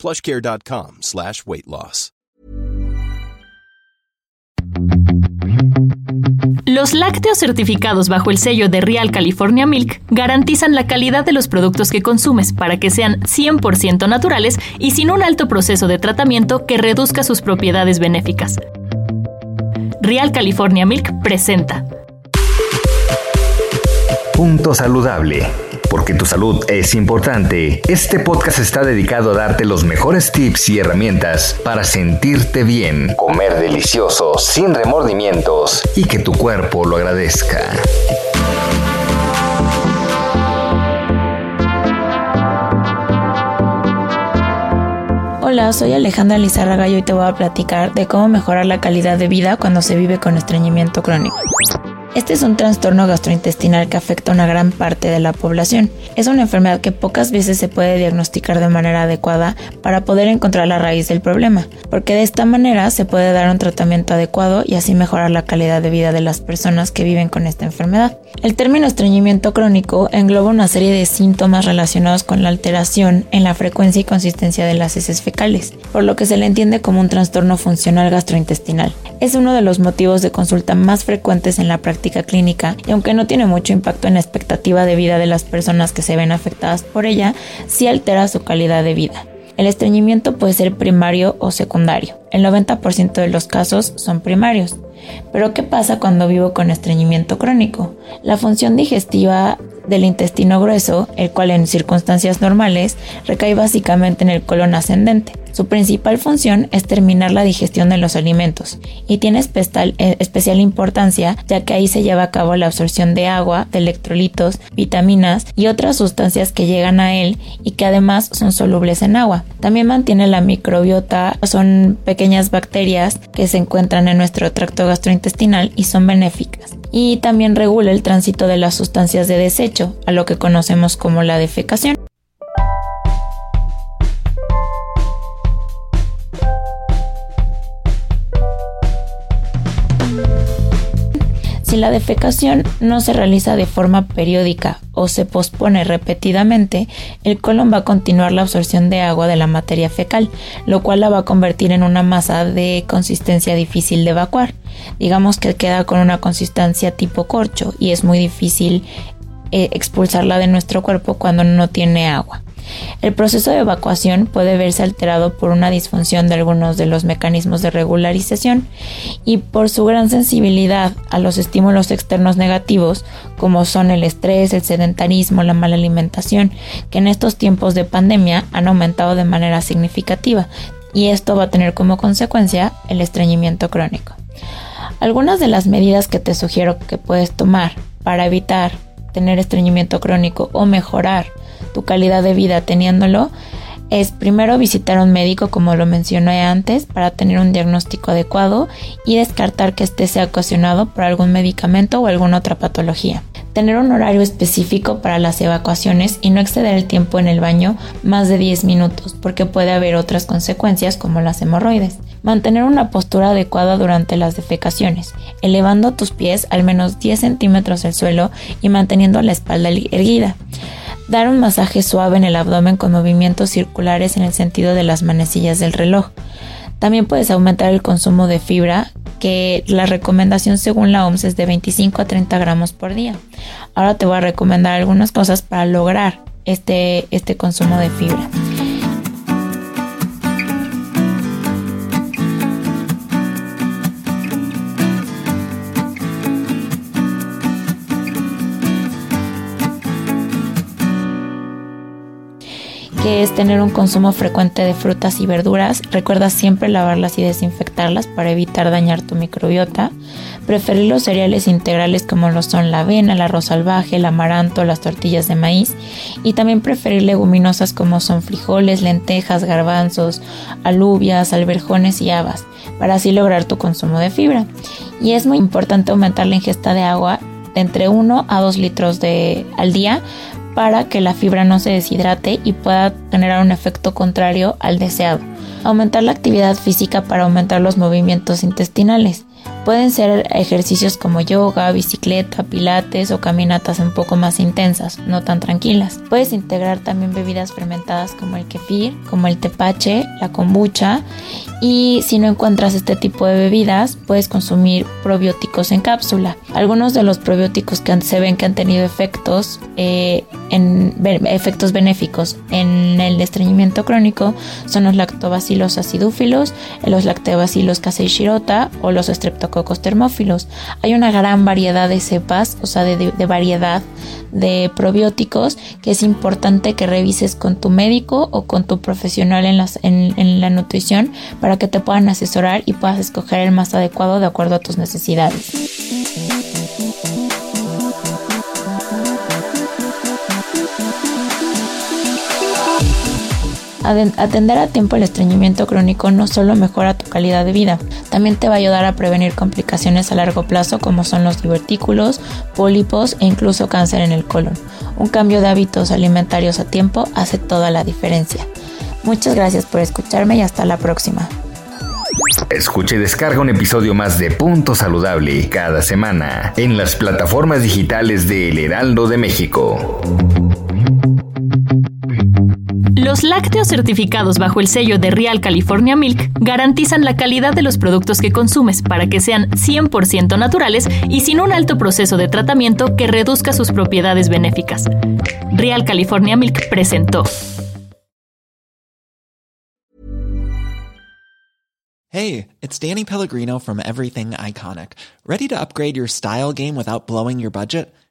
plushcare.com slash weight loss. Los lácteos certificados bajo el sello de Real California Milk garantizan la calidad de los productos que consumes para que sean 100% naturales y sin un alto proceso de tratamiento que reduzca sus propiedades benéficas. Real California Milk presenta Punto Saludable porque tu salud es importante, este podcast está dedicado a darte los mejores tips y herramientas para sentirte bien, comer delicioso, sin remordimientos y que tu cuerpo lo agradezca. Hola, soy Alejandra Lizarraga y hoy te voy a platicar de cómo mejorar la calidad de vida cuando se vive con estreñimiento crónico. Este es un trastorno gastrointestinal que afecta a una gran parte de la población. Es una enfermedad que pocas veces se puede diagnosticar de manera adecuada para poder encontrar la raíz del problema, porque de esta manera se puede dar un tratamiento adecuado y así mejorar la calidad de vida de las personas que viven con esta enfermedad. El término estreñimiento crónico engloba una serie de síntomas relacionados con la alteración en la frecuencia y consistencia de las heces fecales, por lo que se le entiende como un trastorno funcional gastrointestinal. Es uno de los motivos de consulta más frecuentes en la práctica clínica y aunque no tiene mucho impacto en la expectativa de vida de las personas que se ven afectadas por ella, sí altera su calidad de vida. El estreñimiento puede ser primario o secundario. El 90% de los casos son primarios. Pero ¿qué pasa cuando vivo con estreñimiento crónico? La función digestiva del intestino grueso, el cual en circunstancias normales recae básicamente en el colon ascendente. Su principal función es terminar la digestión de los alimentos y tiene especial, eh, especial, importancia ya que ahí se lleva a cabo la absorción de agua, de electrolitos, vitaminas y otras sustancias que llegan a él y que además son solubles en agua. También mantiene la microbiota, son pequeñas bacterias que se encuentran en nuestro tracto gastrointestinal y son benéficas. Y también regula el tránsito de las sustancias de desecho, a lo que conocemos como la defecación. Si la defecación no se realiza de forma periódica o se pospone repetidamente, el colon va a continuar la absorción de agua de la materia fecal, lo cual la va a convertir en una masa de consistencia difícil de evacuar. Digamos que queda con una consistencia tipo corcho y es muy difícil eh, expulsarla de nuestro cuerpo cuando no tiene agua. El proceso de evacuación puede verse alterado por una disfunción de algunos de los mecanismos de regularización y por su gran sensibilidad a los estímulos externos negativos como son el estrés, el sedentarismo, la mala alimentación, que en estos tiempos de pandemia han aumentado de manera significativa y esto va a tener como consecuencia el estreñimiento crónico. Algunas de las medidas que te sugiero que puedes tomar para evitar tener estreñimiento crónico o mejorar tu calidad de vida teniéndolo es primero visitar a un médico como lo mencioné antes para tener un diagnóstico adecuado y descartar que este sea ocasionado por algún medicamento o alguna otra patología. Tener un horario específico para las evacuaciones y no exceder el tiempo en el baño más de 10 minutos porque puede haber otras consecuencias como las hemorroides. Mantener una postura adecuada durante las defecaciones, elevando tus pies al menos 10 centímetros del suelo y manteniendo la espalda erguida. Dar un masaje suave en el abdomen con movimientos circulares en el sentido de las manecillas del reloj. También puedes aumentar el consumo de fibra, que la recomendación según la OMS es de 25 a 30 gramos por día. Ahora te voy a recomendar algunas cosas para lograr este, este consumo de fibra. Es tener un consumo frecuente de frutas y verduras. Recuerda siempre lavarlas y desinfectarlas para evitar dañar tu microbiota. Preferir los cereales integrales como lo son la avena, el arroz salvaje, el amaranto, las tortillas de maíz. Y también preferir leguminosas como son frijoles, lentejas, garbanzos, alubias, alberjones y habas, para así lograr tu consumo de fibra. Y es muy importante aumentar la ingesta de agua de entre 1 a 2 litros de, al día para que la fibra no se deshidrate y pueda generar un efecto contrario al deseado. Aumentar la actividad física para aumentar los movimientos intestinales. Pueden ser ejercicios como yoga, bicicleta, pilates o caminatas un poco más intensas, no tan tranquilas. Puedes integrar también bebidas fermentadas como el kefir, como el tepache, la kombucha y si no encuentras este tipo de bebidas, puedes consumir probióticos en cápsula. Algunos de los probióticos que se ven que han tenido efectos, eh, en, efectos benéficos en el estreñimiento crónico son los lactobacillus acidófilos, los lactobacillus casei shirota o los streptococos termófilos. Hay una gran variedad de cepas, o sea, de, variedad de probióticos que es importante que revises con tu médico o con tu profesional en, las, en la nutrición para que te puedan asesorar y puedas escoger el más adecuado de acuerdo a tus necesidades. Atender a tiempo el estreñimiento crónico no solo mejora tu calidad de vida, también te va a ayudar a prevenir complicaciones a largo plazo como son los divertículos, pólipos e incluso cáncer en el colon. Un cambio de hábitos alimentarios a tiempo hace toda la diferencia. Muchas gracias por escucharme y hasta la próxima. Escuche y descarga un episodio más de Punto Saludable cada semana en las plataformas digitales de El Heraldo de México. Los lácteos certificados bajo el sello de Real California Milk garantizan la calidad de los productos que consumes para que sean 100% naturales y sin un alto proceso de tratamiento que reduzca sus propiedades benéficas. Real California Milk presentó. Hey, it's Danny Pellegrino from Everything Iconic. Ready to upgrade your style game without blowing your budget?